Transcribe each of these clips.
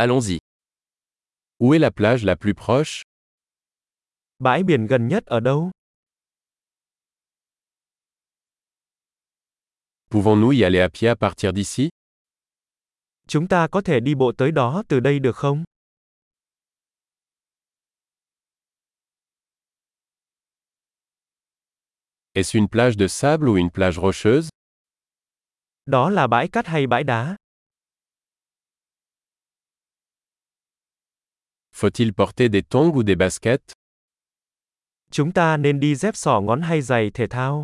Allons-y. Où est la plage la plus proche? Bãi biển gần nhất ở đâu? Pouvons-nous y aller à pied à partir d'ici? Chúng ta có thể đi bộ tới đó từ đây được không? Est-ce une plage de sable ou une plage rocheuse? Đó là bãi cát hay bãi đá? Faut-il porter des tongs ou des baskets Chúng ta nên đi dép sỏ ngón hay giày thể thao?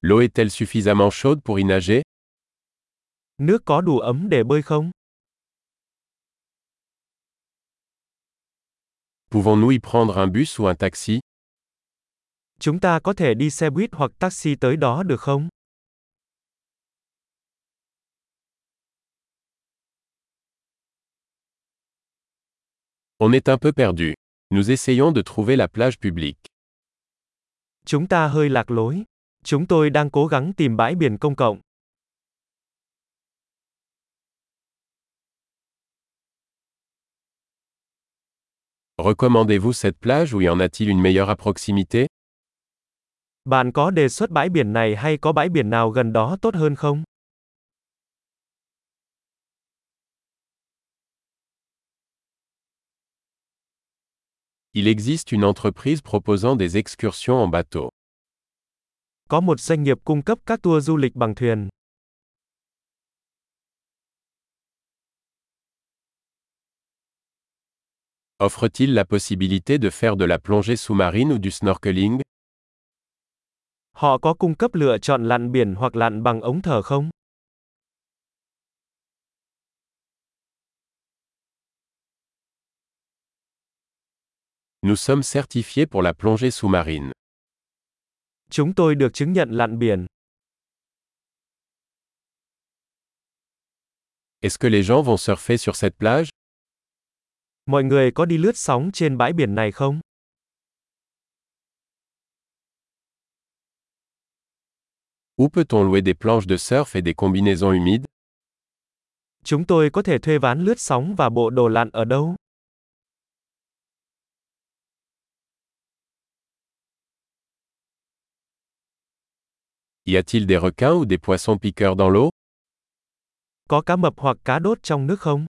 L'eau est-elle suffisamment chaude pour y nager Nước có đủ ấm để bơi không? Pouvons-nous y prendre un bus ou un taxi Chúng ta có thể đi xe buýt hoặc taxi tới đó được không? On est un peu perdu. Nous essayons de trouver la plage publique. Chúng ta hơi lạc lối. Chúng tôi đang cố gắng tìm bãi biển công cộng. Recommandez-vous cette plage ou y en a-t-il une meilleure à proximité Bạn có đề xuất bãi biển này hay có bãi biển nào gần đó tốt hơn không? Il existe une entreprise proposant des excursions en bateau. Có một doanh nghiệp cung cấp các tour du lịch bằng thuyền. Offre-t-il la possibilité de faire de la plongée sous-marine ou du snorkeling? Họ có cung cấp lựa chọn lặn biển hoặc lặn bằng ống thở không? Nous sommes certifiés pour la plongée sous-marine. Chúng tôi được chứng nhận lặn biển. Est-ce que les gens vont surfer sur cette plage? Mọi người có đi lướt sóng trên bãi biển này không? Où peut-on louer des planches de surf et des combinaisons humides? Chúng tôi có thể thuê ván lướt sóng và bộ đồ lặn ở đâu? Y a-t-il des requins ou des poissons piqueurs dans l'eau Có cá mập hoặc cá đốt trong nước không?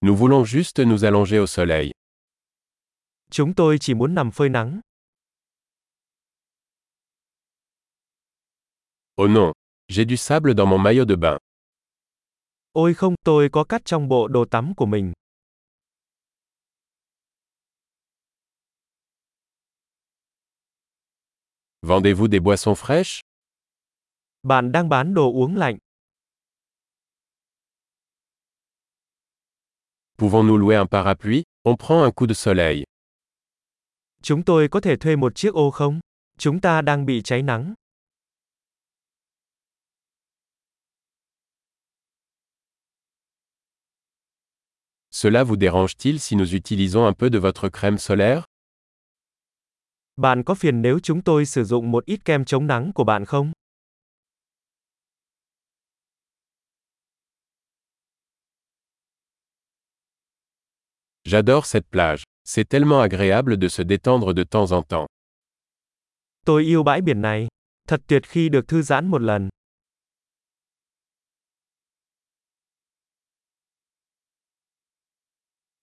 Nous voulons juste nous allonger au soleil. Chúng tôi chỉ muốn nằm phơi nắng. Oh non, j'ai du sable dans mon maillot de bain. Ôi không, tôi có cát trong bộ đồ tắm của mình. Vendez-vous des boissons fraîches? Bạn đang bán đồ uống lạnh. Pouvons-nous louer un parapluie? On prend un coup de soleil. Chúng tôi có thể thuê một chiếc ô không? Chúng ta đang bị cháy nắng. Cela vous dérange-t-il si nous utilisons un peu de votre crème solaire? Bạn có phiền nếu chúng tôi sử dụng một ít kem chống nắng của bạn không? J'adore cette plage. C'est tellement agréable de se détendre de temps en temps. Tôi yêu bãi biển này. Thật tuyệt khi được thư giãn một lần.